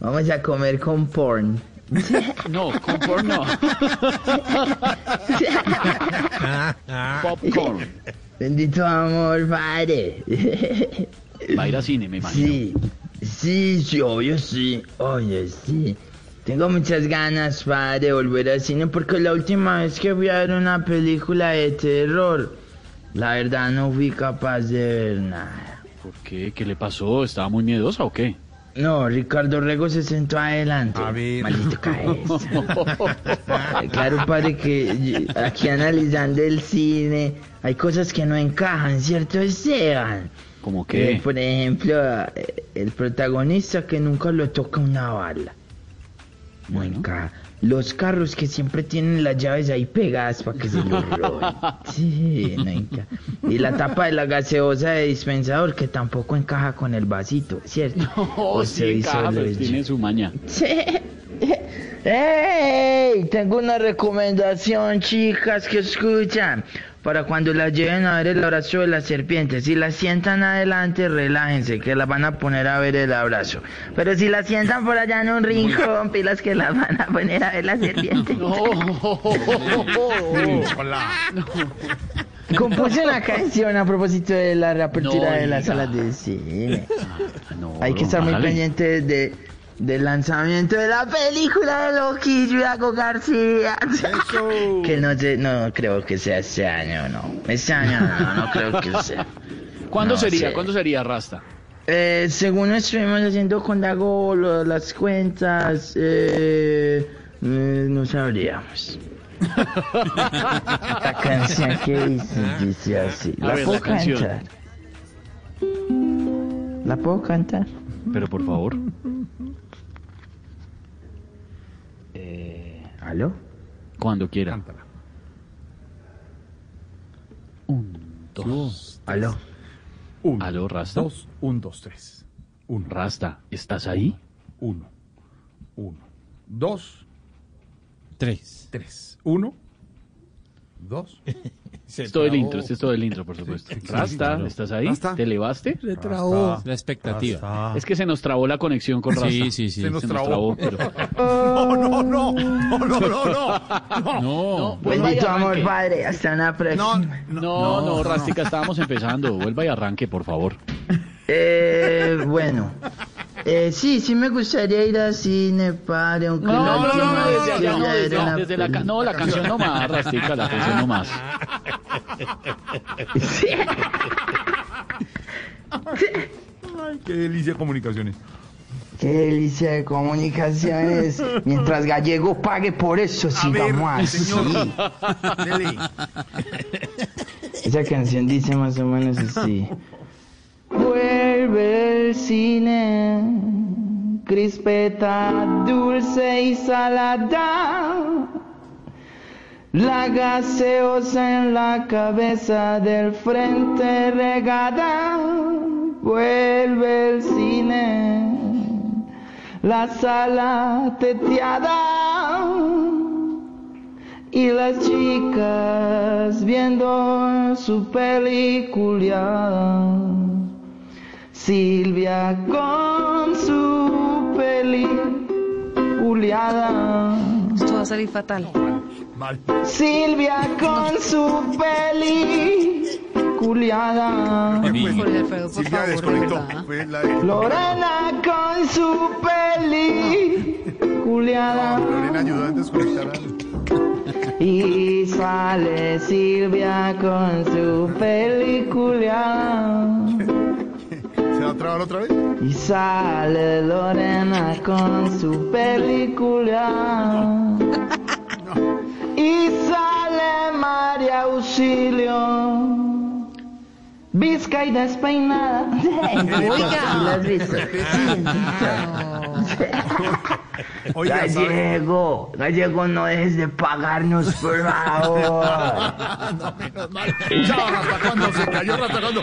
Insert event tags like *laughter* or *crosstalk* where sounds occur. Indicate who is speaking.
Speaker 1: Vamos a comer con porn.
Speaker 2: No, con porno. Popcorn.
Speaker 1: Bendito amor, padre.
Speaker 2: Va a ir a cine, me imagino.
Speaker 1: Sí, sí, sí, obvio sí. Oye, sí. Tengo muchas ganas, padre, de volver al cine porque la última vez que fui a ver una película de terror, la verdad no fui capaz de ver nada.
Speaker 2: ¿Por qué? ¿Qué le pasó? ¿Estaba muy miedosa o qué?
Speaker 1: No, Ricardo Rego se sentó adelante.
Speaker 3: A ver.
Speaker 1: Maldito *laughs* cabeza. claro, padre, que aquí analizando el cine hay cosas que no encajan, ¿cierto, Esteban?
Speaker 2: ¿Cómo
Speaker 1: Eh,
Speaker 2: qué?
Speaker 1: por ejemplo, eh, el protagonista que nunca lo toca una bala. No
Speaker 2: Bueno.
Speaker 1: Los carros que siempre tienen las llaves ahí pegadas para que se los *laughs* roben. Sí, no. Y la tapa de la gaseosa de dispensador que tampoco encaja con el vasito, ¿cierto? *laughs*
Speaker 2: Oh,
Speaker 1: O
Speaker 2: sí,
Speaker 1: se hizo
Speaker 2: encaja, pero tiene su maña. *laughs*
Speaker 1: ¡Ey! Tengo una recomendación, chicas, que escuchan. Para cuando las lleven a ver el abrazo de la serpiente. Si la sientan adelante, relájense, que las van a poner a ver el abrazo. Pero si la sientan por allá en un rincón, *laughs* pilas que las van a poner a ver *laughs* la serpiente.
Speaker 3: Hola.
Speaker 1: Compuse una canción a propósito de la reapertura
Speaker 2: No
Speaker 1: de las salas de cine.
Speaker 2: No,
Speaker 1: Hay que estar muy
Speaker 2: hágale.
Speaker 1: pendientes de, del lanzamiento de la película de Loquillo y García.
Speaker 3: Eso. *laughs*
Speaker 1: Que no, sé, no creo que sea este año, no. Este año no, no creo que sea. *laughs*
Speaker 2: ¿Cuándo
Speaker 1: No
Speaker 2: sería?
Speaker 1: sé.
Speaker 2: ¿Cuándo sería Rasta?
Speaker 1: Eh, según estuvimos haciendo con Dago lo- las cuentas, eh, eh, no sabríamos. *laughs* La canción que dice, dice así. ¿La
Speaker 2: ver,
Speaker 1: puedo
Speaker 2: la
Speaker 1: cantar? ¿La puedo cantar?
Speaker 2: Pero por favor.
Speaker 1: Eh, ¿Aló?
Speaker 2: Cuando quiera.
Speaker 3: Cántala.
Speaker 2: Un, dos.
Speaker 1: ¿Aló?
Speaker 3: Uno.
Speaker 2: ¿Aló, Rasta?
Speaker 3: Dos. Un, dos, tres. Uno.
Speaker 2: Rasta, ¿estás ahí?
Speaker 3: Uno. Uno. Dos.
Speaker 4: Tres.
Speaker 3: Tres. Uno. Dos. *laughs*
Speaker 2: Es todo el intro, este es todo el intro, por supuesto. Rasta,
Speaker 4: claro.
Speaker 2: ¿estás ahí?
Speaker 3: Rasta.
Speaker 2: ¿Te elevaste?
Speaker 4: Se trabó. La expectativa.
Speaker 2: Es que se nos trabó la conexión con Rasta.
Speaker 4: Sí, sí, sí.
Speaker 3: Se nos
Speaker 2: Se
Speaker 3: trabó.
Speaker 2: pero... *laughs*
Speaker 3: No, no, no. No, no, no, no. No.
Speaker 4: No.
Speaker 2: Vuelva y
Speaker 1: Bendito amor,
Speaker 2: arranque.
Speaker 1: padre. Hasta una
Speaker 3: No,
Speaker 1: próxima.
Speaker 2: No, no, Rastica, estábamos empezando. Vuelva y arranque, por favor.
Speaker 1: Eh, bueno. Eh, sí, sí me gustaría ir al cine, padre, aunque
Speaker 2: No, no, no, no, desde allá, no, desde, desde la, ca- no, la canción no más, Rastica, la canción no más. *laughs*
Speaker 3: Ay, qué delicia de comunicaciones.
Speaker 1: Qué delicia de comunicaciones. Mientras Gallego pague por eso,
Speaker 3: A
Speaker 1: sigamos
Speaker 3: ver,
Speaker 1: así.
Speaker 3: señor.
Speaker 1: Esa canción dice más o menos así. Vuelve *laughs* el cine, crispeta dulce y salada. La gaseosa en la cabeza del frente regada. Vuelve el cine, la sala teteada. Y las chicas viendo su película. Silvia con su peliculiada.
Speaker 5: Esto va a salir fatal.
Speaker 3: Mal.
Speaker 1: Silvia con su
Speaker 5: Alfredo, por
Speaker 3: Silvia desconectó.
Speaker 1: Lorena con su peliculiada.
Speaker 3: Lorena ayudó a desconectar a...
Speaker 1: Y sale Silvia con su película.
Speaker 3: ¿Se otra vez?
Speaker 1: Y sale Lorena con su película. *laughs* Y sale María Auxilio. Vizca y despeinada. *laughs* *laughs*
Speaker 5: Oiga.
Speaker 1: Gallego, Gallego, no dejes de pagarnos, por favor.
Speaker 3: No, menos mal. Chao, hasta cuando se cayó, hasta cuando.